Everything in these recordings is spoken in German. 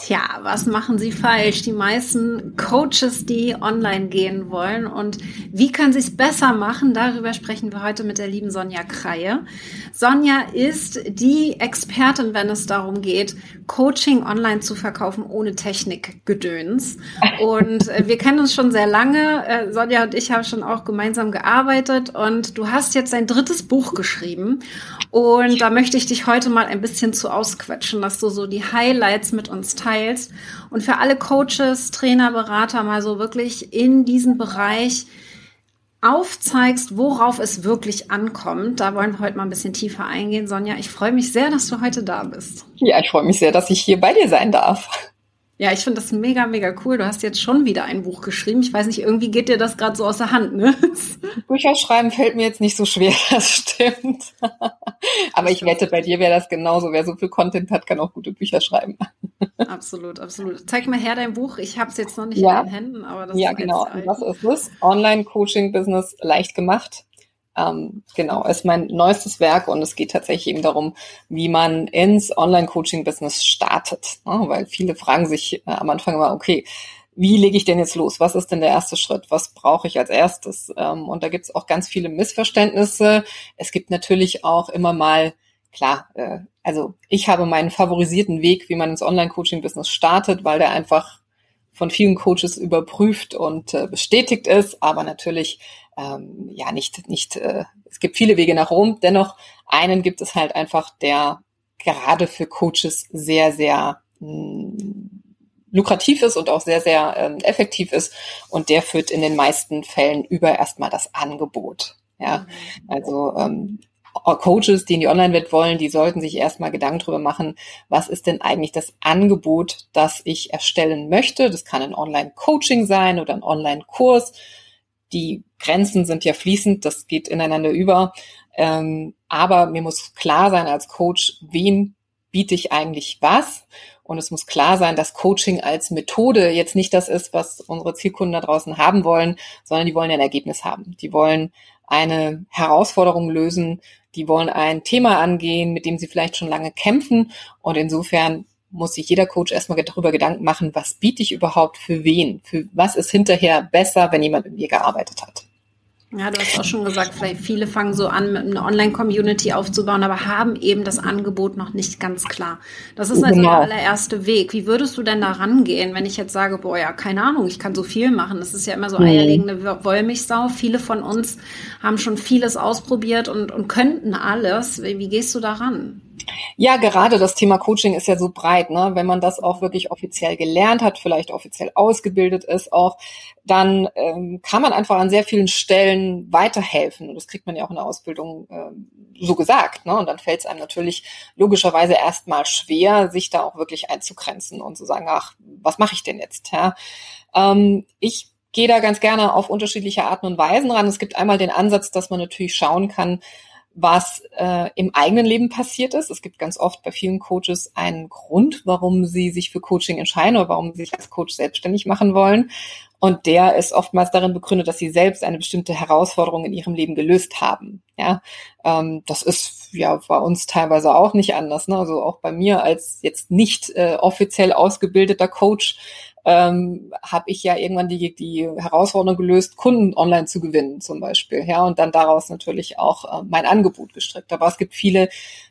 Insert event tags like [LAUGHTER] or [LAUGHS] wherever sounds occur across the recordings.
Tja, was machen sie falsch? Die meisten Coaches, die online gehen wollen und wie können sie es besser machen? Darüber sprechen wir heute mit der lieben Sonja Kreie. Sonja ist die Expertin, wenn es darum geht, Coaching online zu verkaufen ohne Technikgedöns. Und äh, wir kennen uns schon sehr lange. Äh, Sonja und ich haben schon auch gemeinsam gearbeitet und du hast jetzt dein drittes Buch geschrieben. Und da möchte ich dich heute mal ein bisschen zu ausquetschen, dass du so die Highlights mit uns teilst und für alle Coaches, Trainer, Berater mal so wirklich in diesen Bereich aufzeigst, worauf es wirklich ankommt. Da wollen wir heute mal ein bisschen tiefer eingehen. Sonja, ich freue mich sehr, dass du heute da bist. Ja, ich freue mich sehr, dass ich hier bei dir sein darf. Ja, ich finde das mega, mega cool. Du hast jetzt schon wieder ein Buch geschrieben. Ich weiß nicht, irgendwie geht dir das gerade so aus der Hand, ne? [LAUGHS] Bücher schreiben fällt mir jetzt nicht so schwer, [LAUGHS] das stimmt. Aber ich wette, bei dir wäre das genauso. Wer so viel Content hat, kann auch gute Bücher schreiben. [LAUGHS] Absolut, absolut. Zeig mal her dein Buch. Ich habe es jetzt noch nicht ja. in den Händen, aber das ja, ist genau. Das ist es. Online-Coaching-Business leicht gemacht. Ähm, genau, ist mein neuestes Werk und es geht tatsächlich eben darum, wie man ins Online-Coaching-Business startet. Ne? Weil viele fragen sich äh, am Anfang immer, okay, wie lege ich denn jetzt los? Was ist denn der erste Schritt? Was brauche ich als erstes? Ähm, und da gibt es auch ganz viele Missverständnisse. Es gibt natürlich auch immer mal, klar, äh, also ich habe meinen favorisierten Weg, wie man ins Online-Coaching-Business startet, weil der einfach von vielen Coaches überprüft und äh, bestätigt ist, aber natürlich ähm, ja nicht, nicht, äh, es gibt viele Wege nach Rom, dennoch einen gibt es halt einfach, der gerade für Coaches sehr, sehr mh, hm, lukrativ ist und auch sehr, sehr ähm, effektiv ist und der führt in den meisten Fällen über erstmal das Angebot. Ja, mhm. also ähm, Coaches, die in die Online-Welt wollen, die sollten sich erstmal Gedanken darüber machen, was ist denn eigentlich das Angebot, das ich erstellen möchte. Das kann ein Online-Coaching sein oder ein Online-Kurs die Grenzen sind ja fließend, das geht ineinander über. Ähm, aber mir muss klar sein als Coach, wem biete ich eigentlich was? Und es muss klar sein, dass Coaching als Methode jetzt nicht das ist, was unsere Zielkunden da draußen haben wollen, sondern die wollen ein Ergebnis haben. Die wollen eine Herausforderung lösen, die wollen ein Thema angehen, mit dem sie vielleicht schon lange kämpfen. Und insofern muss sich jeder Coach erstmal darüber Gedanken machen, was biete ich überhaupt für wen? Für was ist hinterher besser, wenn jemand mit mir gearbeitet hat? Ja, du hast auch schon gesagt, vielleicht viele fangen so an, mit einer Online-Community aufzubauen, aber haben eben das Angebot noch nicht ganz klar. Das ist also genau. der allererste Weg. Wie würdest du denn da rangehen, wenn ich jetzt sage, boah, ja, keine Ahnung, ich kann so viel machen. Das ist ja immer so eierlegende Wollmilchsau. Viele von uns haben schon vieles ausprobiert und, und könnten alles. Wie, wie gehst du da ran? Ja, gerade das Thema Coaching ist ja so breit, ne? Wenn man das auch wirklich offiziell gelernt hat, vielleicht offiziell ausgebildet ist auch, dann ähm, kann man einfach an sehr vielen Stellen weiterhelfen. Und das kriegt man ja auch in der Ausbildung ähm, so gesagt. Ne? Und dann fällt es einem natürlich logischerweise erstmal schwer, sich da auch wirklich einzugrenzen und zu sagen, ach, was mache ich denn jetzt? Ja? Ähm, ich gehe da ganz gerne auf unterschiedliche Arten und Weisen ran. Es gibt einmal den Ansatz, dass man natürlich schauen kann, was äh, im eigenen Leben passiert ist. Es gibt ganz oft bei vielen Coaches einen Grund, warum sie sich für Coaching entscheiden oder warum sie sich als Coach selbstständig machen wollen. Und der ist oftmals darin begründet, dass sie selbst eine bestimmte Herausforderung in ihrem Leben gelöst haben. Ja, ähm, das ist ja bei uns teilweise auch nicht anders. Ne? Also auch bei mir als jetzt nicht äh, offiziell ausgebildeter Coach ähm, habe ich ja irgendwann die, die Herausforderung gelöst, Kunden online zu gewinnen zum Beispiel. Ja, und dann daraus natürlich auch äh, mein Angebot gestrickt. Aber es gibt viele,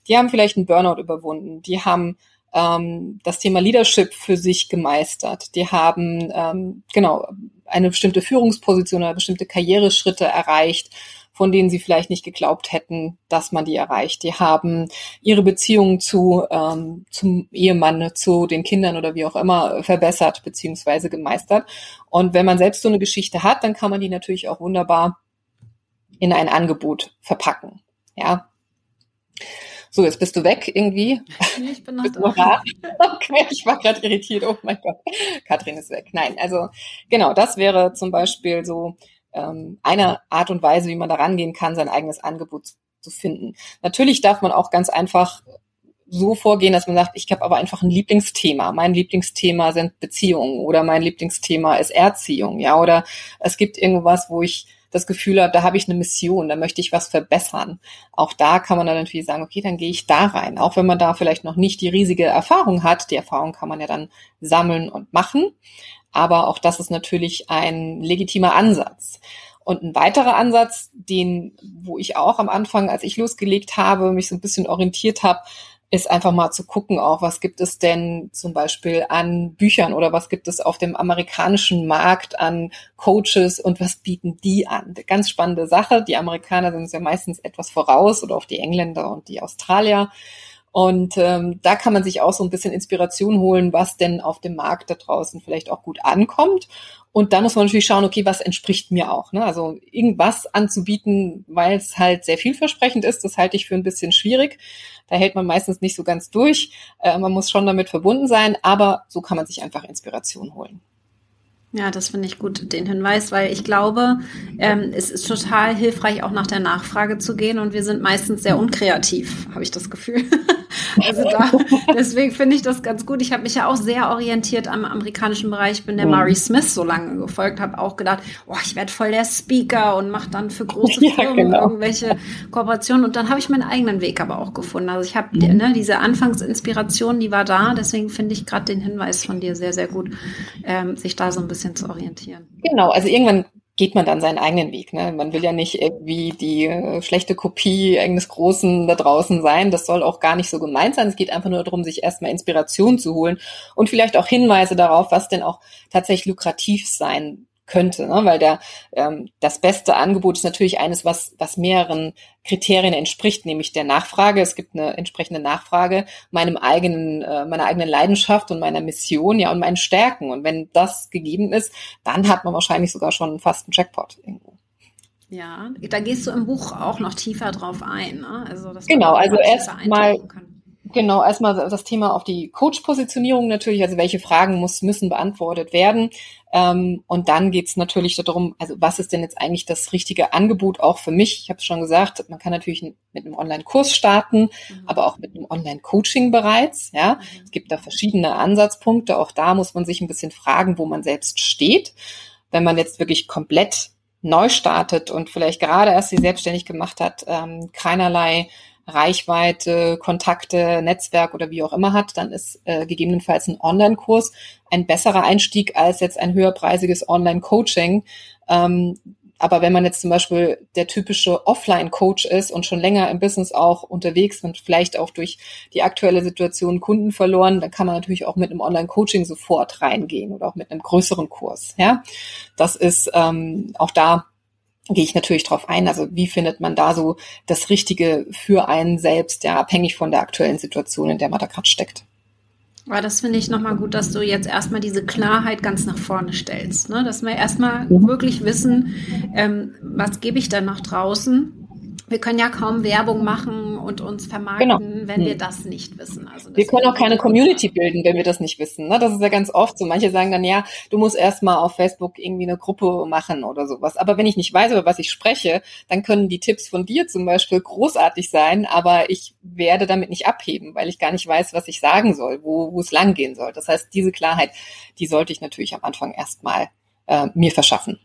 die haben vielleicht einen Burnout überwunden, die haben ähm, das Thema Leadership für sich gemeistert. Die haben ähm, genau eine bestimmte Führungsposition oder bestimmte Karriereschritte erreicht von denen sie vielleicht nicht geglaubt hätten, dass man die erreicht. Die haben ihre Beziehungen zu ähm, zum Ehemann, zu den Kindern oder wie auch immer verbessert beziehungsweise gemeistert. Und wenn man selbst so eine Geschichte hat, dann kann man die natürlich auch wunderbar in ein Angebot verpacken. Ja. So, jetzt bist du weg irgendwie. Ich bin noch da. Okay, ich war gerade irritiert. Oh mein Gott, Katrin ist weg. Nein, also genau, das wäre zum Beispiel so ähm, eine Art und Weise, wie man da rangehen kann, sein eigenes Angebot zu finden. Natürlich darf man auch ganz einfach so vorgehen, dass man sagt, ich habe aber einfach ein Lieblingsthema. Mein Lieblingsthema sind Beziehungen oder mein Lieblingsthema ist Erziehung, ja, oder es gibt irgendwas, wo ich das Gefühl habe, da habe ich eine Mission, da möchte ich was verbessern. Auch da kann man dann natürlich sagen, okay, dann gehe ich da rein. Auch wenn man da vielleicht noch nicht die riesige Erfahrung hat. Die Erfahrung kann man ja dann sammeln und machen. Aber auch das ist natürlich ein legitimer Ansatz. Und ein weiterer Ansatz, den, wo ich auch am Anfang, als ich losgelegt habe, mich so ein bisschen orientiert habe, ist einfach mal zu gucken auch, was gibt es denn zum Beispiel an Büchern oder was gibt es auf dem amerikanischen Markt an Coaches und was bieten die an? Ganz spannende Sache. Die Amerikaner sind ja meistens etwas voraus oder auch die Engländer und die Australier. Und ähm, da kann man sich auch so ein bisschen Inspiration holen, was denn auf dem Markt da draußen vielleicht auch gut ankommt. Und da muss man natürlich schauen, okay, was entspricht mir auch. Ne? Also irgendwas anzubieten, weil es halt sehr vielversprechend ist, das halte ich für ein bisschen schwierig. Da hält man meistens nicht so ganz durch. Äh, man muss schon damit verbunden sein, aber so kann man sich einfach Inspiration holen. Ja, das finde ich gut, den Hinweis, weil ich glaube, ähm, es ist total hilfreich, auch nach der Nachfrage zu gehen und wir sind meistens sehr unkreativ, habe ich das Gefühl. [LAUGHS] also da, deswegen finde ich das ganz gut. Ich habe mich ja auch sehr orientiert am amerikanischen Bereich, bin der mhm. Murray Smith so lange gefolgt, habe auch gedacht, oh, ich werde voll der Speaker und mache dann für große [LAUGHS] ja, Firmen genau. irgendwelche Kooperationen und dann habe ich meinen eigenen Weg aber auch gefunden. Also ich habe mhm. ne, diese Anfangsinspiration, die war da, deswegen finde ich gerade den Hinweis von dir sehr, sehr gut, ähm, sich da so ein bisschen zu orientieren. Genau, also irgendwann geht man dann seinen eigenen Weg. Ne? Man will ja nicht irgendwie die äh, schlechte Kopie eines Großen da draußen sein. Das soll auch gar nicht so gemeint sein. Es geht einfach nur darum, sich erstmal Inspiration zu holen und vielleicht auch Hinweise darauf, was denn auch tatsächlich lukrativ sein könnte, ne? weil der ähm, das beste Angebot ist natürlich eines, was was mehreren Kriterien entspricht, nämlich der Nachfrage. Es gibt eine entsprechende Nachfrage meinem eigenen äh, meiner eigenen Leidenschaft und meiner Mission, ja und meinen Stärken. Und wenn das gegeben ist, dann hat man wahrscheinlich sogar schon fast einen Jackpot irgendwo. Ja, da gehst du im Buch auch noch tiefer drauf ein. Ne? Also das genau, also erstmal Genau, erstmal das Thema auf die Coach-Positionierung natürlich, also welche Fragen muss, müssen beantwortet werden. Ähm, und dann geht's natürlich darum, also was ist denn jetzt eigentlich das richtige Angebot auch für mich? Ich habe es schon gesagt, man kann natürlich mit einem Online-Kurs starten, mhm. aber auch mit einem Online-Coaching bereits. Ja, mhm. es gibt da verschiedene Ansatzpunkte. Auch da muss man sich ein bisschen fragen, wo man selbst steht. Wenn man jetzt wirklich komplett neu startet und vielleicht gerade erst sie selbstständig gemacht hat, ähm, keinerlei Reichweite, Kontakte, Netzwerk oder wie auch immer hat, dann ist äh, gegebenenfalls ein Online-Kurs ein besserer Einstieg als jetzt ein höherpreisiges Online-Coaching. Ähm, aber wenn man jetzt zum Beispiel der typische Offline-Coach ist und schon länger im Business auch unterwegs und vielleicht auch durch die aktuelle Situation Kunden verloren, dann kann man natürlich auch mit einem Online-Coaching sofort reingehen oder auch mit einem größeren Kurs. Ja, das ist ähm, auch da gehe ich natürlich drauf ein. Also wie findet man da so das Richtige für einen selbst, ja, abhängig von der aktuellen Situation, in der man da gerade steckt. Aber das finde ich nochmal gut, dass du jetzt erstmal diese Klarheit ganz nach vorne stellst. Ne? Dass wir erstmal mhm. wirklich wissen, ähm, was gebe ich dann nach draußen wir können ja kaum Werbung machen und uns vermarkten, genau. wenn wir hm. das nicht wissen. Also wir können auch keine Community bilden, wenn wir das nicht wissen. Ne? Das ist ja ganz oft so. Manche sagen dann, ja, du musst erstmal auf Facebook irgendwie eine Gruppe machen oder sowas. Aber wenn ich nicht weiß, über was ich spreche, dann können die Tipps von dir zum Beispiel großartig sein, aber ich werde damit nicht abheben, weil ich gar nicht weiß, was ich sagen soll, wo, wo es langgehen soll. Das heißt, diese Klarheit, die sollte ich natürlich am Anfang erstmal äh, mir verschaffen.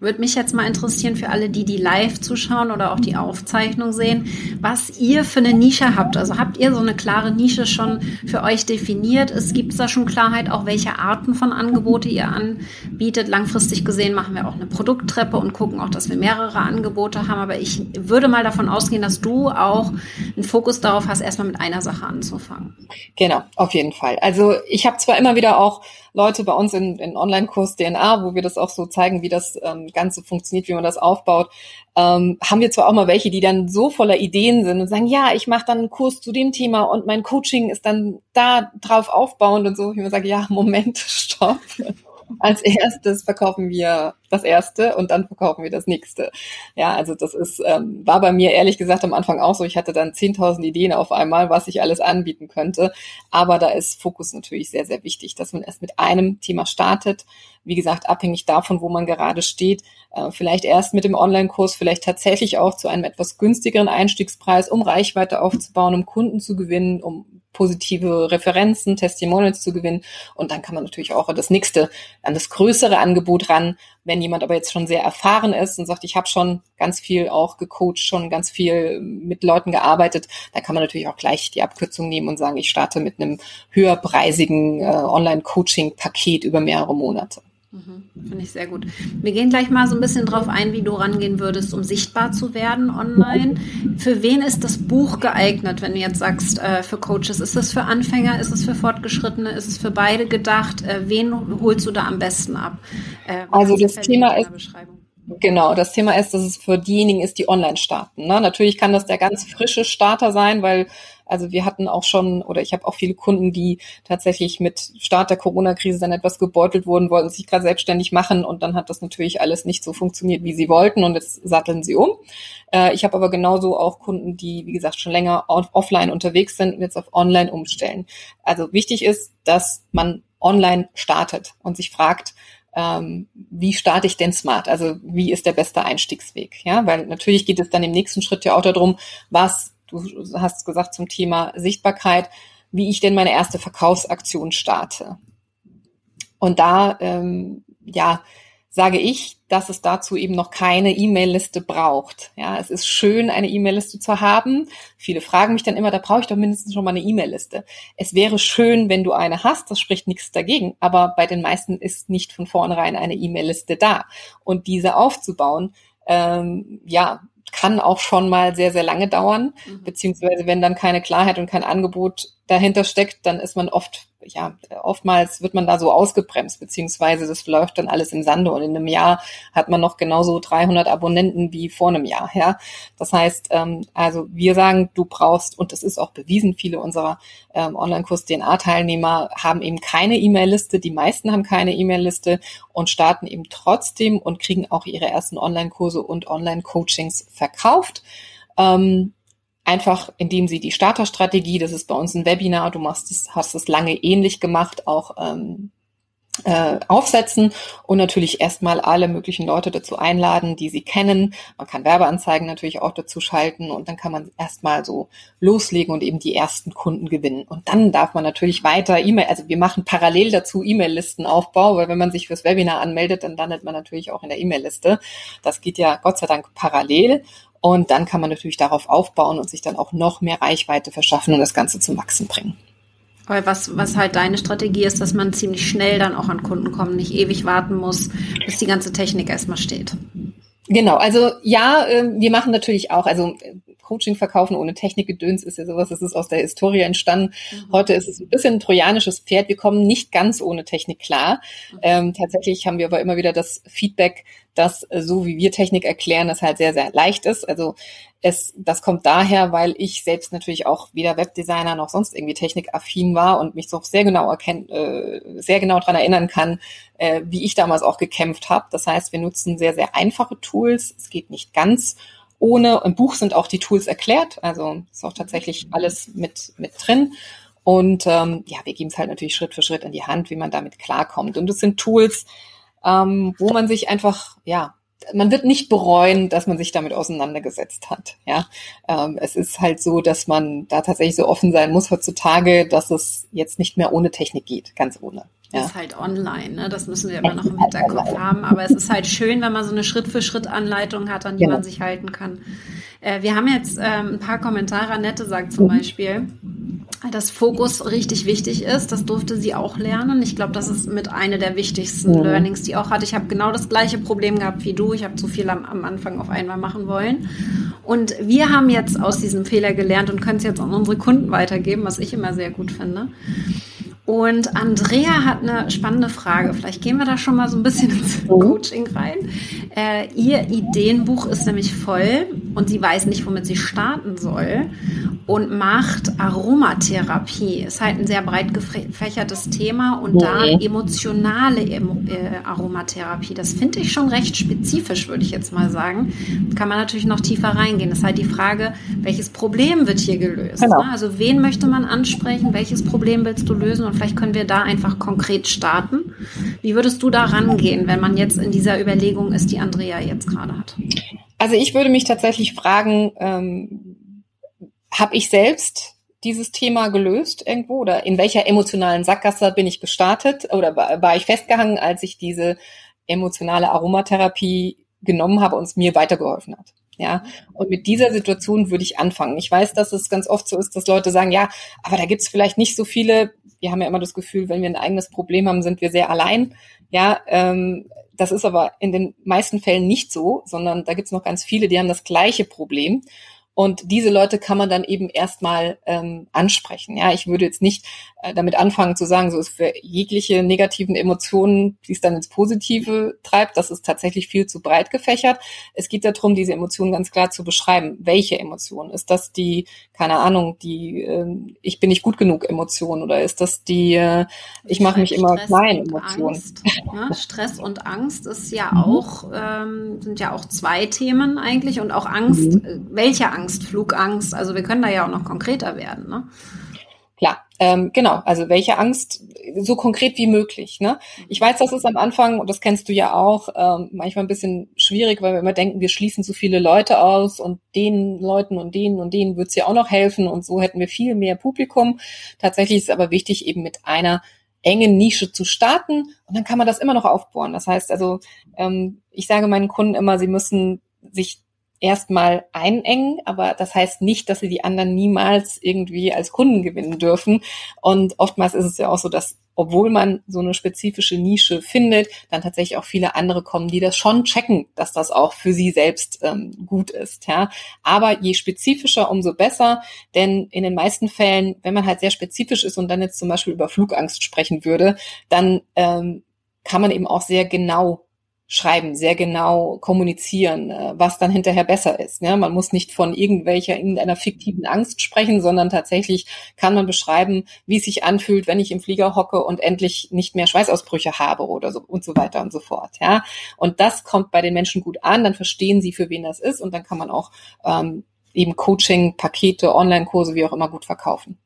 Würde mich jetzt mal interessieren für alle, die die live zuschauen oder auch die Aufzeichnung sehen, was ihr für eine Nische habt. Also habt ihr so eine klare Nische schon für euch definiert? Es gibt da schon Klarheit, auch welche Arten von Angebote ihr anbietet. Langfristig gesehen machen wir auch eine Produkttreppe und gucken auch, dass wir mehrere Angebote haben. Aber ich würde mal davon ausgehen, dass du auch einen Fokus darauf hast, erstmal mit einer Sache anzufangen. Genau, auf jeden Fall. Also ich habe zwar immer wieder auch Leute bei uns in, in Online-Kurs DNA, wo wir das auch so zeigen, wie das ähm, Ganze funktioniert, wie man das aufbaut, ähm, haben wir zwar auch mal welche, die dann so voller Ideen sind und sagen, ja, ich mache dann einen Kurs zu dem Thema und mein Coaching ist dann da drauf aufbauend und so. Ich immer sage, ja, Moment, [LAUGHS] stopp. Als erstes verkaufen wir das erste und dann verkaufen wir das nächste. Ja, also das ist, ähm, war bei mir ehrlich gesagt am Anfang auch so. Ich hatte dann 10.000 Ideen auf einmal, was ich alles anbieten könnte. Aber da ist Fokus natürlich sehr, sehr wichtig, dass man erst mit einem Thema startet. Wie gesagt, abhängig davon, wo man gerade steht. Äh, vielleicht erst mit dem Online-Kurs, vielleicht tatsächlich auch zu einem etwas günstigeren Einstiegspreis, um Reichweite aufzubauen, um Kunden zu gewinnen, um positive Referenzen, Testimonials zu gewinnen. Und dann kann man natürlich auch das nächste, an das größere Angebot ran, wenn jemand aber jetzt schon sehr erfahren ist und sagt, ich habe schon ganz viel auch gecoacht, schon ganz viel mit Leuten gearbeitet, dann kann man natürlich auch gleich die Abkürzung nehmen und sagen, ich starte mit einem höherpreisigen äh, Online-Coaching-Paket über mehrere Monate. Mhm, Finde ich sehr gut. Wir gehen gleich mal so ein bisschen drauf ein, wie du rangehen würdest, um sichtbar zu werden online. Für wen ist das Buch geeignet, wenn du jetzt sagst, äh, für Coaches? Ist es für Anfänger? Ist es für Fortgeschrittene? Ist es für beide gedacht? Äh, wen holst du da am besten ab? Äh, also das Thema ist, Genau, das Thema ist, dass es für diejenigen ist, die online starten. Ne? Natürlich kann das der ganz frische Starter sein, weil also wir hatten auch schon, oder ich habe auch viele Kunden, die tatsächlich mit Start der Corona-Krise dann etwas gebeutelt wurden, wollten sich gerade selbstständig machen und dann hat das natürlich alles nicht so funktioniert, wie sie wollten und jetzt satteln sie um. Äh, ich habe aber genauso auch Kunden, die, wie gesagt, schon länger offline unterwegs sind und jetzt auf online umstellen. Also wichtig ist, dass man online startet und sich fragt, ähm, wie starte ich denn smart? Also wie ist der beste Einstiegsweg? Ja, weil natürlich geht es dann im nächsten Schritt ja auch darum, was du hast gesagt zum Thema Sichtbarkeit, wie ich denn meine erste Verkaufsaktion starte. Und da, ähm, ja, sage ich, dass es dazu eben noch keine E-Mail-Liste braucht. Ja, es ist schön, eine E-Mail-Liste zu haben. Viele fragen mich dann immer, da brauche ich doch mindestens schon mal eine E-Mail-Liste. Es wäre schön, wenn du eine hast, das spricht nichts dagegen, aber bei den meisten ist nicht von vornherein eine E-Mail-Liste da. Und diese aufzubauen, ähm, ja, kann auch schon mal sehr, sehr lange dauern, mhm. beziehungsweise wenn dann keine Klarheit und kein Angebot dahinter steckt, dann ist man oft, ja, oftmals wird man da so ausgebremst, beziehungsweise das läuft dann alles im Sande und in einem Jahr hat man noch genauso 300 Abonnenten wie vor einem Jahr, ja. Das heißt, ähm, also wir sagen, du brauchst, und das ist auch bewiesen, viele unserer ähm, Online-Kurs DNA-Teilnehmer haben eben keine E-Mail-Liste, die meisten haben keine E-Mail-Liste und starten eben trotzdem und kriegen auch ihre ersten Online-Kurse und Online-Coachings verkauft. Ähm, einfach indem sie die Starterstrategie, das ist bei uns ein Webinar, du machst es, hast es lange ähnlich gemacht, auch ähm, äh, aufsetzen und natürlich erstmal alle möglichen Leute dazu einladen, die sie kennen. Man kann Werbeanzeigen natürlich auch dazu schalten und dann kann man erstmal so loslegen und eben die ersten Kunden gewinnen. Und dann darf man natürlich weiter E-Mail, also wir machen parallel dazu E-Mail-Listenaufbau, weil wenn man sich fürs Webinar anmeldet, dann landet man natürlich auch in der E-Mail-Liste. Das geht ja Gott sei Dank parallel und dann kann man natürlich darauf aufbauen und sich dann auch noch mehr Reichweite verschaffen und das Ganze zum Wachsen bringen. Weil was, was halt deine Strategie ist, dass man ziemlich schnell dann auch an Kunden kommt, nicht ewig warten muss, bis die ganze Technik erstmal steht. Genau, also ja, ähm, wir machen natürlich auch, also Coaching verkaufen ohne Technikgedöns ist ja sowas, das ist aus der Historie entstanden. Mhm. Heute ist es ein bisschen ein trojanisches Pferd. Wir kommen nicht ganz ohne Technik klar. Mhm. Ähm, tatsächlich haben wir aber immer wieder das Feedback, dass äh, so wie wir Technik erklären, das halt sehr, sehr leicht ist. Also es, das kommt daher, weil ich selbst natürlich auch weder Webdesigner noch sonst irgendwie technikaffin war und mich so sehr genau erkennt, äh, sehr genau dran erinnern kann, äh, wie ich damals auch gekämpft habe. Das heißt, wir nutzen sehr, sehr einfache Tools. Es geht nicht ganz ohne. Im Buch sind auch die Tools erklärt, also ist auch tatsächlich alles mit, mit drin. Und ähm, ja, wir geben es halt natürlich Schritt für Schritt in die Hand, wie man damit klarkommt. Und es sind Tools, ähm, wo man sich einfach, ja, man wird nicht bereuen, dass man sich damit auseinandergesetzt hat. Ja, ähm, es ist halt so, dass man da tatsächlich so offen sein muss heutzutage, dass es jetzt nicht mehr ohne Technik geht, ganz ohne. Ja. Ist halt online, ne? das müssen wir immer noch im Hinterkopf haben. Aber es ist halt schön, wenn man so eine Schritt-für-Schritt-Anleitung hat, an die genau. man sich halten kann. Äh, wir haben jetzt ähm, ein paar Kommentare. Annette sagt zum mhm. Beispiel, dass Fokus richtig wichtig ist. Das durfte sie auch lernen. Ich glaube, das ist mit einer der wichtigsten mhm. Learnings, die auch hatte. Ich habe genau das gleiche Problem gehabt wie du. Ich habe zu viel am, am, Anfang auf einmal machen wollen. Und wir haben jetzt aus diesem Fehler gelernt und können es jetzt an unsere Kunden weitergeben, was ich immer sehr gut finde. Und Andrea hat eine spannende Frage. Vielleicht gehen wir da schon mal so ein bisschen ins mhm. Coaching rein. Äh, ihr Ideenbuch ist nämlich voll und sie weiß nicht, womit sie starten soll und macht Aromatherapie. Ist halt ein sehr breit gefächertes Thema und da emotionale äh, Aromatherapie. Das finde ich schon recht spezifisch, würde ich jetzt mal sagen. Kann man natürlich noch tiefer reingehen. Das ist halt die Frage, welches Problem wird hier gelöst? Genau. Ne? Also wen möchte man ansprechen? Welches Problem willst du lösen? Und vielleicht können wir da einfach konkret starten. Wie würdest du da rangehen, wenn man jetzt in dieser Überlegung ist, die Andrea jetzt gerade hat? Also ich würde mich tatsächlich fragen, ähm, habe ich selbst dieses Thema gelöst irgendwo oder in welcher emotionalen Sackgasse bin ich gestartet oder war, ich festgehangen, als ich diese emotionale Aromatherapie genommen habe und es mir weitergeholfen hat. Ja, und mit dieser Situation würde ich anfangen. Ich weiß, dass es ganz oft so ist, dass Leute sagen, ja, aber da gibt es vielleicht nicht so viele. Wir haben ja immer das Gefühl, wenn wir ein eigenes Problem haben, sind wir sehr allein. Ja, ähm, das ist aber in den meisten Fällen nicht so, sondern da gibt es noch ganz viele, die haben das gleiche Problem. Und diese Leute kann man dann eben erstmal ähm, ansprechen. Ja, ich würde jetzt nicht damit anfangen zu sagen, so ist für jegliche negativen Emotionen, die es dann ins Positive treibt, das ist tatsächlich viel zu breit gefächert. Es geht darum, diese Emotionen ganz klar zu beschreiben. Welche Emotion? Ist das die, keine Ahnung, die äh, ich bin nicht gut genug Emotion oder ist das die äh, ich mache mich immer klein Emotion? Angst, ne? Stress und Angst ist ja mhm. auch ähm, sind ja auch zwei Themen eigentlich und auch Angst. Mhm. Äh, welche Angst? Angst, Flugangst. Also wir können da ja auch noch konkreter werden. Ne? Ähm, genau. Also welche Angst so konkret wie möglich. Ne? Ich weiß, das ist am Anfang, und das kennst du ja auch, ähm, manchmal ein bisschen schwierig, weil wir immer denken, wir schließen zu viele Leute aus und den Leuten und denen und denen wird es ja auch noch helfen und so hätten wir viel mehr Publikum. Tatsächlich ist es aber wichtig, eben mit einer engen Nische zu starten und dann kann man das immer noch aufbohren. Das heißt also, ähm, ich sage meinen Kunden immer, sie müssen sich erstmal einengen, aber das heißt nicht, dass sie die anderen niemals irgendwie als Kunden gewinnen dürfen. Und oftmals ist es ja auch so, dass obwohl man so eine spezifische Nische findet, dann tatsächlich auch viele andere kommen, die das schon checken, dass das auch für sie selbst ähm, gut ist. Ja. Aber je spezifischer, umso besser, denn in den meisten Fällen, wenn man halt sehr spezifisch ist und dann jetzt zum Beispiel über Flugangst sprechen würde, dann ähm, kann man eben auch sehr genau schreiben, sehr genau kommunizieren, äh, was dann hinterher besser ist. Ja, man muss nicht von irgendwelcher, irgendeiner fiktiven Angst sprechen, sondern tatsächlich kann man beschreiben, wie es sich anfühlt, wenn ich im Flieger hocke und endlich nicht mehr Schweißausbrüche habe oder so und so weiter und so fort. Ja, und das kommt bei den Menschen gut an, dann verstehen sie, für wen das ist und dann kann man auch ähm, eben Coaching, Pakete, Online-Kurse, wie auch immer gut verkaufen.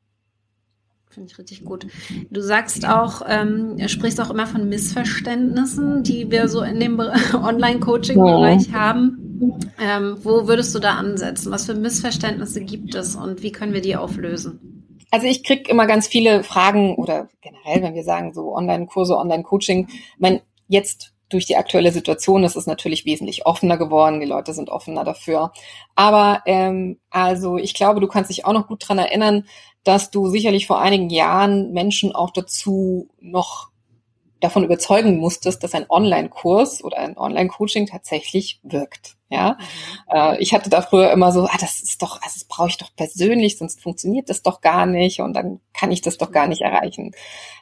Finde ich richtig gut. Du sagst auch, ähm, sprichst auch immer von Missverständnissen, die wir so in dem [LAUGHS] Online-Coaching-Bereich ja. haben. Ähm, wo würdest du da ansetzen? Was für Missverständnisse gibt es und wie können wir die auflösen? Also ich kriege immer ganz viele Fragen oder generell, wenn wir sagen so Online-Kurse, Online-Coaching, wenn jetzt durch die aktuelle Situation ist es natürlich wesentlich offener geworden. Die Leute sind offener dafür. Aber ähm, also ich glaube, du kannst dich auch noch gut dran erinnern, dass du sicherlich vor einigen Jahren Menschen auch dazu noch davon überzeugen musstest, dass ein Online-Kurs oder ein Online-Coaching tatsächlich wirkt. Ja, mhm. äh, ich hatte da früher immer so, ah, das ist doch, also das brauche ich doch persönlich, sonst funktioniert das doch gar nicht und dann kann ich das doch gar nicht erreichen.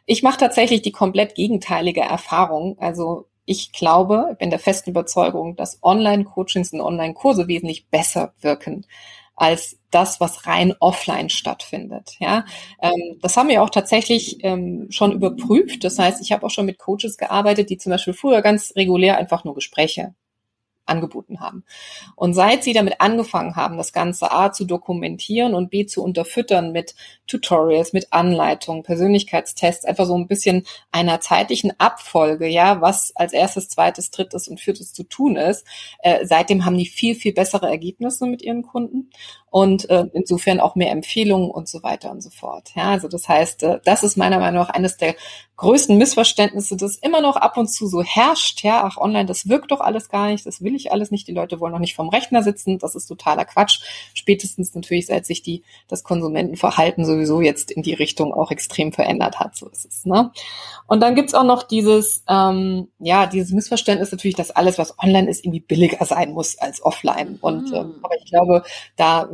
Ich mache tatsächlich die komplett gegenteilige Erfahrung. Also ich glaube, bin der festen Überzeugung, dass Online-Coachings und Online-Kurse wesentlich besser wirken als das, was rein offline stattfindet. Ja, ähm, das haben wir auch tatsächlich ähm, schon überprüft. Das heißt, ich habe auch schon mit Coaches gearbeitet, die zum Beispiel früher ganz regulär einfach nur Gespräche angeboten haben. Und seit sie damit angefangen haben, das Ganze A zu dokumentieren und B zu unterfüttern mit Tutorials, mit Anleitungen, Persönlichkeitstests, einfach so ein bisschen einer zeitlichen Abfolge, ja, was als erstes, zweites, drittes und viertes zu tun ist, äh, seitdem haben die viel, viel bessere Ergebnisse mit ihren Kunden und äh, insofern auch mehr Empfehlungen und so weiter und so fort. Ja, also das heißt, äh, das ist meiner Meinung nach eines der größten Missverständnisse, das immer noch ab und zu so herrscht. Ja, ach, online, das wirkt doch alles gar nicht, das will ich alles nicht. Die Leute wollen noch nicht vom Rechner sitzen, das ist totaler Quatsch. Spätestens natürlich, seit sich die, das Konsumentenverhalten sowieso jetzt in die Richtung auch extrem verändert hat, so ist es. Ne? Und dann gibt's auch noch dieses, ähm, ja, dieses Missverständnis natürlich, dass alles, was online ist, irgendwie billiger sein muss als offline. Und mhm. ähm, aber ich glaube, da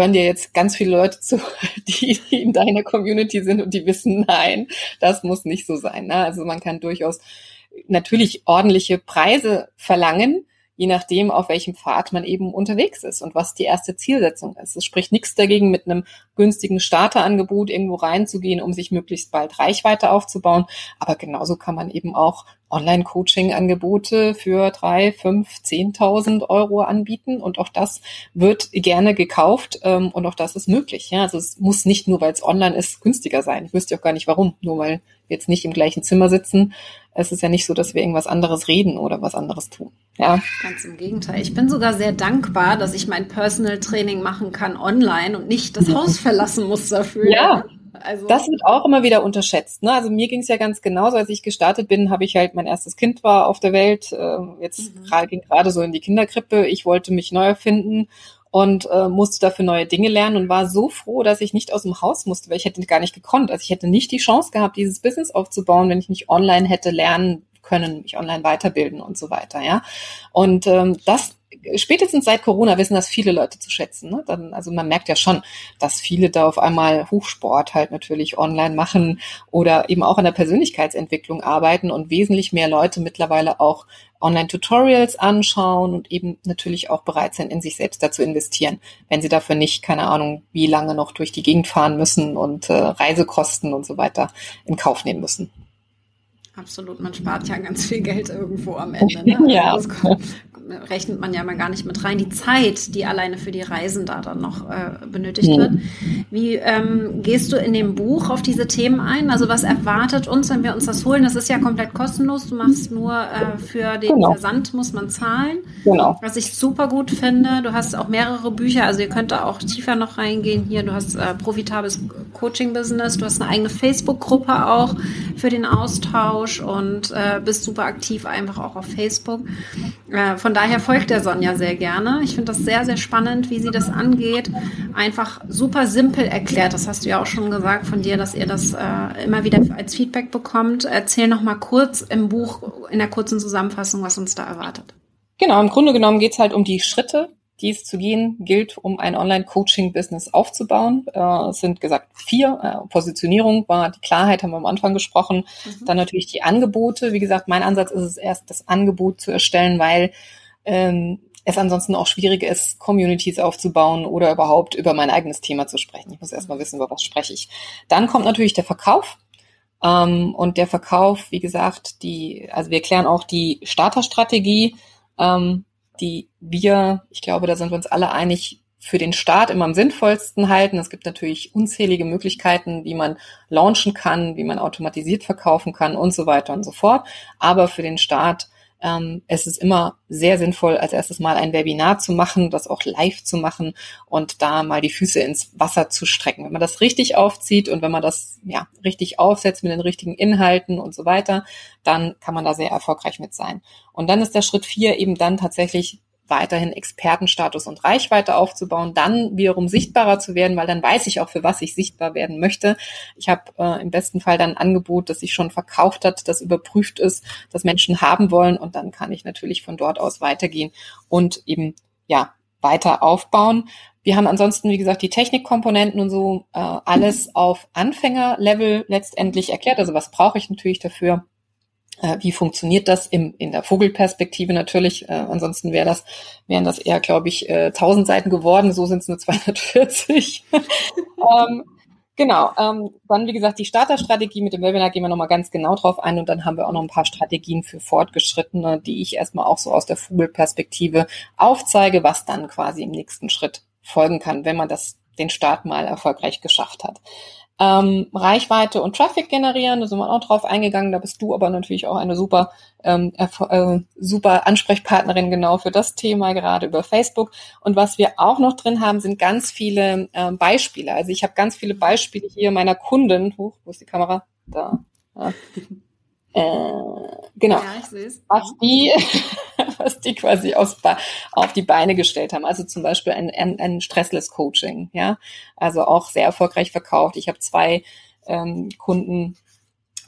hören dir jetzt ganz viele Leute zu, [LAUGHS] die, in deiner Community sind und die wissen, nein, das muss nicht so sein. Ne? Also man kann durchaus natürlich ordentliche Preise verlangen, je nachdem, auf welchem Pfad man eben unterwegs ist und was die erste Zielsetzung ist. Es spricht nichts dagegen, mit einem günstigen Starterangebot irgendwo reinzugehen, um sich möglichst bald Reichweite aufzubauen. Aber genauso kann man eben auch Online-Coaching-Angebote für drei, fünf, zehntausend Euro anbieten und auch das wird gerne gekauft ähm, und auch das ist möglich. Ja, also es muss nicht nur, weil es online ist, günstiger sein. Ich wüsste auch gar nicht warum, nur weil jetzt nicht im gleichen Zimmer sitzen. Es ist ja nicht so, dass wir irgendwas anderes reden oder was anderes tun. Ja. Ganz im Gegenteil. Ich bin sogar sehr dankbar, dass ich mein Personal Training machen kann online und nicht das Haus [LAUGHS] verlassen muss dafür. Ja, Also das wird auch immer wieder unterschätzt. Ne? Also mir ging es ja ganz genauso, als ich gestartet bin, habe ich halt mein erstes Kind war auf der Welt. Äh, jetzt mhm. ging gerade so in die Kinderkrippe. Ich wollte mich neu erfinden und äh, musste dafür neue Dinge lernen und war so froh, dass ich nicht aus dem Haus musste, weil ich hätte gar nicht gekonnt. Also ich hätte nicht die Chance gehabt, dieses Business aufzubauen, wenn ich nicht online hätte lernen können, mich online weiterbilden und so weiter. Ja, und ähm, das spätestens seit Corona wissen das viele Leute zu schätzen. Ne? Dann, also man merkt ja schon, dass viele da auf einmal Hochsport halt natürlich online machen oder eben auch an der Persönlichkeitsentwicklung arbeiten und wesentlich mehr Leute mittlerweile auch Online-Tutorials anschauen und eben natürlich auch bereit sind, in sich selbst dazu investieren, wenn sie dafür nicht, keine Ahnung, wie lange noch durch die Gegend fahren müssen und äh, Reisekosten und so weiter in Kauf nehmen müssen. Absolut, man spart ja ganz viel Geld irgendwo am Ende. [LAUGHS] Ne? ja. Also rechnet man ja mal gar nicht mit rein, die Zeit, die alleine für die Reisen da dann noch äh, benötigt mhm. wird. Wie ähm, gehst du in dem Buch auf diese Themen ein? Also was erwartet uns, wenn wir uns das holen? Das ist ja komplett kostenlos. Du machst nur äh, für den genau. Versand muss man zahlen. Genau. Was ich super gut finde. Du hast auch mehrere Bücher, also ihr könnt da auch tiefer noch reingehen. Hier, du hast äh, profitables Coaching-Business, du hast eine eigene Facebook-Gruppe auch für den Austausch und äh, bist super aktiv einfach auch auf Facebook. Äh, von daher folgt der Sonja sehr gerne. Ich finde das sehr, sehr spannend, wie sie das angeht. Einfach super simpel erklärt. Das hast du ja auch schon gesagt von dir, dass ihr das äh, immer wieder als Feedback bekommt. Erzähl noch mal kurz im Buch in der kurzen Zusammenfassung, was uns da erwartet. Genau, im Grunde genommen geht es halt um die Schritte, die es zu gehen gilt, um ein Online-Coaching-Business aufzubauen. Äh, es sind gesagt vier. Äh, Positionierung war die Klarheit, haben wir am Anfang gesprochen. Mhm. Dann natürlich die Angebote. Wie gesagt, mein Ansatz ist es erst, das Angebot zu erstellen, weil ähm, es ansonsten auch schwierig ist, Communities aufzubauen oder überhaupt über mein eigenes Thema zu sprechen. Ich muss erstmal wissen, über was spreche ich. Dann kommt natürlich der Verkauf. Ähm, und der Verkauf, wie gesagt, die, also wir erklären auch die Starterstrategie, ähm, die wir, ich glaube, da sind wir uns alle einig, für den Start immer am sinnvollsten halten. Es gibt natürlich unzählige Möglichkeiten, wie man launchen kann, wie man automatisiert verkaufen kann und so weiter und so fort. Aber für den Start ähm, es ist immer sehr sinnvoll, als erstes mal ein Webinar zu machen, das auch live zu machen und da mal die Füße ins Wasser zu strecken. Wenn man das richtig aufzieht und wenn man das ja richtig aufsetzt mit den richtigen Inhalten und so weiter, dann kann man da sehr erfolgreich mit sein. Und dann ist der Schritt vier eben dann tatsächlich weiterhin Expertenstatus und Reichweite aufzubauen, dann wiederum sichtbarer zu werden, weil dann weiß ich auch, für was ich sichtbar werden möchte. Ich habe äh, im besten Fall dann ein Angebot, das sich schon verkauft hat, das überprüft ist, das Menschen haben wollen und dann kann ich natürlich von dort aus weitergehen und eben ja weiter aufbauen. Wir haben ansonsten, wie gesagt, die Technikkomponenten und so äh, alles auf Anfängerlevel letztendlich erklärt. Also was brauche ich natürlich dafür? Äh, wie funktioniert das im, in der Vogelperspektive natürlich? Äh, ansonsten wäre das, wären das eher, glaube ich, äh, 1000 Seiten geworden. So sind es nur [LAUGHS] 240. [LAUGHS] ähm, genau. Ähm, dann, wie gesagt, die Starterstrategie mit dem Webinar gehen wir nochmal ganz genau drauf ein. Und dann haben wir auch noch ein paar Strategien für Fortgeschrittene, die ich erstmal auch so aus der Vogelperspektive aufzeige, was dann quasi im nächsten Schritt folgen kann, wenn man das den Start mal erfolgreich geschafft hat. Ähm, Reichweite und Traffic generieren, da sind wir auch drauf eingegangen. Da bist du aber natürlich auch eine super, ähm, äh, super Ansprechpartnerin genau für das Thema, gerade über Facebook. Und was wir auch noch drin haben, sind ganz viele äh, Beispiele. Also ich habe ganz viele Beispiele hier meiner Kunden. Huch, wo ist die Kamera? Da. Ja. [LAUGHS] Äh, genau. Ja, ich sehe es. Was die, [LAUGHS] [LAUGHS] was die quasi aus, auf die Beine gestellt haben. Also zum Beispiel ein, ein, ein Stressless-Coaching, ja. Also auch sehr erfolgreich verkauft. Ich habe zwei ähm, Kunden,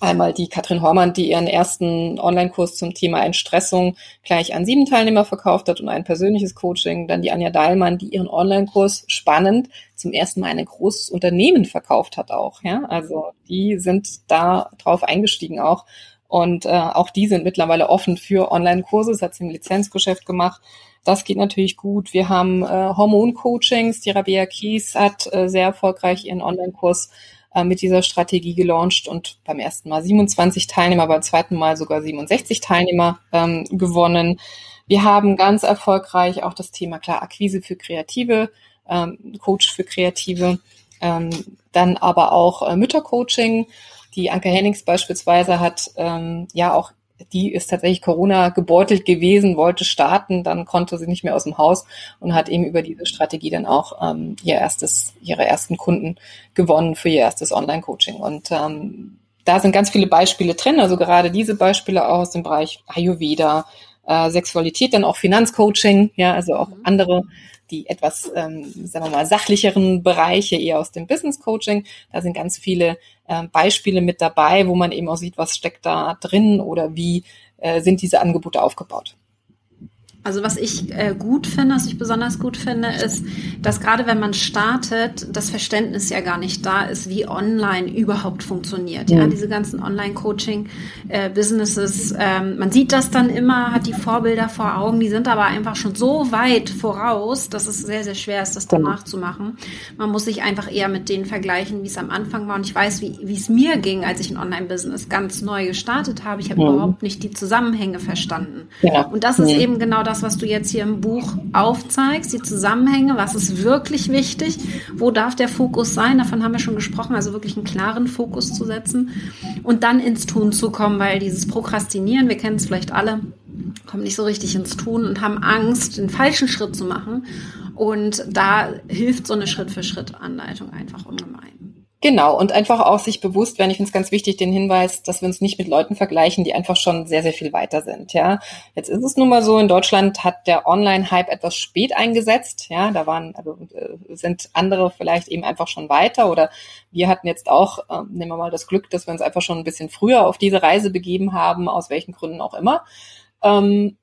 Einmal die Katrin Hormann, die ihren ersten Online-Kurs zum Thema Entstressung gleich an sieben Teilnehmer verkauft hat und ein persönliches Coaching. Dann die Anja Dahlmann, die ihren Online-Kurs spannend zum ersten Mal ein großes Unternehmen verkauft hat auch. Ja, also die sind da drauf eingestiegen auch. Und äh, auch die sind mittlerweile offen für Online-Kurse. Das hat sie im Lizenzgeschäft gemacht. Das geht natürlich gut. Wir haben äh, Hormon-Coachings. Die Rabea Kies hat äh, sehr erfolgreich ihren Online-Kurs äh, mit dieser Strategie gelauncht und beim ersten Mal 27 Teilnehmer, beim zweiten Mal sogar 67 Teilnehmer ähm, gewonnen. Wir haben ganz erfolgreich auch das Thema klar Akquise für Kreative, ähm, Coach für Kreative, ähm, dann aber auch äh, Müttercoaching. Die Anke Hennings beispielsweise hat ähm, ja auch die ist tatsächlich Corona gebeutelt gewesen, wollte starten, dann konnte sie nicht mehr aus dem Haus und hat eben über diese Strategie dann auch ähm, ihr erstes, ihre ersten Kunden gewonnen für ihr erstes Online-Coaching. Und ähm, da sind ganz viele Beispiele drin, also gerade diese Beispiele auch aus dem Bereich Ayurveda, äh, Sexualität, dann auch Finanzcoaching, ja, also auch mhm. andere die etwas, ähm, sagen wir mal, sachlicheren Bereiche eher aus dem Business Coaching. Da sind ganz viele äh, Beispiele mit dabei, wo man eben auch sieht, was steckt da drin oder wie äh, sind diese Angebote aufgebaut. Also was ich äh, gut finde, was ich besonders gut finde, ist, dass gerade wenn man startet, das Verständnis ja gar nicht da ist, wie online überhaupt funktioniert. Ja, ja diese ganzen Online-Coaching-Businesses, äh, ähm, man sieht das dann immer, hat die Vorbilder vor Augen, die sind aber einfach schon so weit voraus, dass es sehr, sehr schwer ist, das danach genau. zu machen. Man muss sich einfach eher mit denen vergleichen, wie es am Anfang war. Und ich weiß, wie es mir ging, als ich ein Online-Business ganz neu gestartet habe. Ich habe mhm. überhaupt nicht die Zusammenhänge verstanden. Ja. Und das ist eben genau das, das, was du jetzt hier im Buch aufzeigst, die Zusammenhänge, was ist wirklich wichtig, wo darf der Fokus sein, davon haben wir schon gesprochen, also wirklich einen klaren Fokus zu setzen und dann ins Tun zu kommen, weil dieses Prokrastinieren, wir kennen es vielleicht alle, kommen nicht so richtig ins Tun und haben Angst, den falschen Schritt zu machen. Und da hilft so eine Schritt-für-Schritt-Anleitung einfach ungemein. Genau, und einfach auch sich bewusst werden, ich finde es ganz wichtig, den Hinweis, dass wir uns nicht mit Leuten vergleichen, die einfach schon sehr, sehr viel weiter sind. Ja, Jetzt ist es nun mal so, in Deutschland hat der Online-Hype etwas spät eingesetzt. Ja, da waren, also äh, sind andere vielleicht eben einfach schon weiter oder wir hatten jetzt auch, äh, nehmen wir mal das Glück, dass wir uns einfach schon ein bisschen früher auf diese Reise begeben haben, aus welchen Gründen auch immer. Ähm,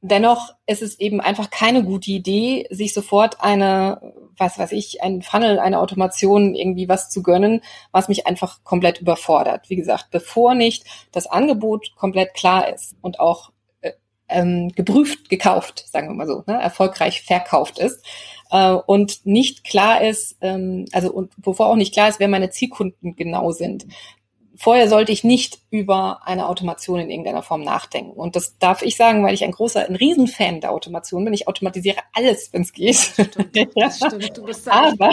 Dennoch ist es eben einfach keine gute Idee, sich sofort eine, was weiß ich, ein Funnel, eine Automation, irgendwie was zu gönnen, was mich einfach komplett überfordert. Wie gesagt, bevor nicht das Angebot komplett klar ist und auch äh, ähm, geprüft, gekauft, sagen wir mal so, ne, erfolgreich verkauft ist äh, und nicht klar ist, ähm, also und bevor auch nicht klar ist, wer meine Zielkunden genau sind, vorher sollte ich nicht über eine Automation in irgendeiner Form nachdenken. Und das darf ich sagen, weil ich ein großer, ein Riesenfan der Automation bin. Ich automatisiere alles, wenn es geht. Stimmt, [LAUGHS] das stimmt. Du bist da aber,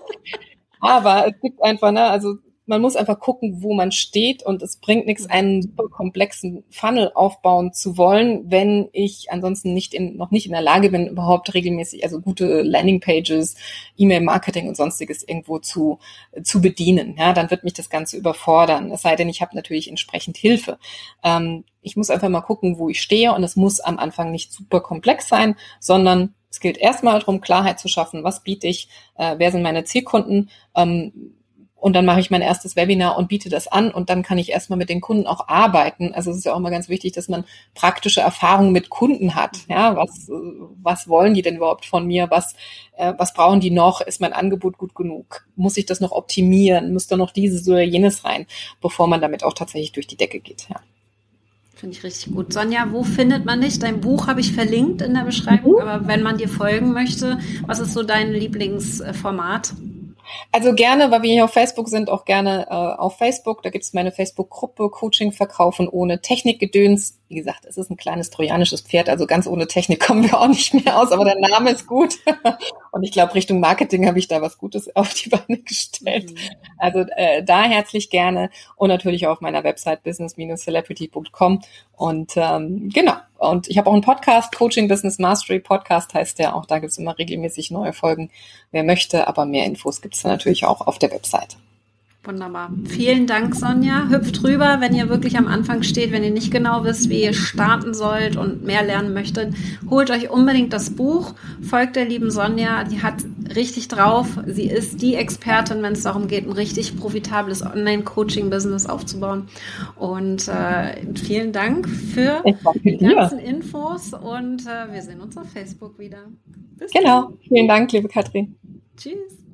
[LAUGHS] aber es gibt einfach, ne, also man muss einfach gucken, wo man steht und es bringt nichts, einen super komplexen Funnel aufbauen zu wollen, wenn ich ansonsten nicht in, noch nicht in der Lage bin, überhaupt regelmäßig, also gute Landingpages, E-Mail-Marketing und sonstiges irgendwo zu, zu bedienen. Ja, dann wird mich das Ganze überfordern. Es sei denn, ich habe natürlich entsprechend Hilfe. Ähm, ich muss einfach mal gucken, wo ich stehe und es muss am Anfang nicht super komplex sein, sondern es gilt erstmal darum, Klarheit zu schaffen. Was biete ich? Äh, wer sind meine Zielkunden? Ähm, und dann mache ich mein erstes Webinar und biete das an und dann kann ich erstmal mit den Kunden auch arbeiten. Also es ist ja auch mal ganz wichtig, dass man praktische Erfahrungen mit Kunden hat. Ja, was, was wollen die denn überhaupt von mir? Was, äh, was brauchen die noch? Ist mein Angebot gut genug? Muss ich das noch optimieren? Muss da noch dieses oder jenes rein, bevor man damit auch tatsächlich durch die Decke geht? Ja. Finde ich richtig gut. Sonja, wo findet man dich? Dein Buch habe ich verlinkt in der Beschreibung, mhm. aber wenn man dir folgen möchte, was ist so dein Lieblingsformat? Also gerne, weil wir hier auf Facebook sind, auch gerne äh, auf Facebook. Da gibt es meine Facebook-Gruppe Coaching verkaufen ohne Technikgedöns. Wie gesagt, es ist ein kleines trojanisches Pferd, also ganz ohne Technik [LAUGHS] kommen wir auch nicht mehr aus, aber der Name ist gut. [LAUGHS] Und ich glaube, Richtung Marketing habe ich da was Gutes [LAUGHS] auf die Beine gestellt. Mhm. Also äh, da herzlich gerne und natürlich auch auf meiner Website business-celebrity.com. Und ähm, genau, und ich habe auch einen Podcast, Coaching Business Mastery Podcast heißt der. Auch da gibt es immer regelmäßig neue Folgen, wer möchte. Aber mehr Infos gibt es natürlich auch auf der Website. Wunderbar. Vielen Dank, Sonja. Hüpft rüber, wenn ihr wirklich am Anfang steht, wenn ihr nicht genau wisst, wie ihr starten sollt und mehr lernen möchtet. Holt euch unbedingt das Buch. Folgt der lieben Sonja. Die hat richtig drauf. Sie ist die Expertin, wenn es darum geht, ein richtig profitables Online-Coaching-Business aufzubauen. Und äh, vielen Dank für die ganzen Infos und äh, wir sehen uns auf Facebook wieder. Bis genau. Dann. Vielen Dank, liebe Katrin. Tschüss.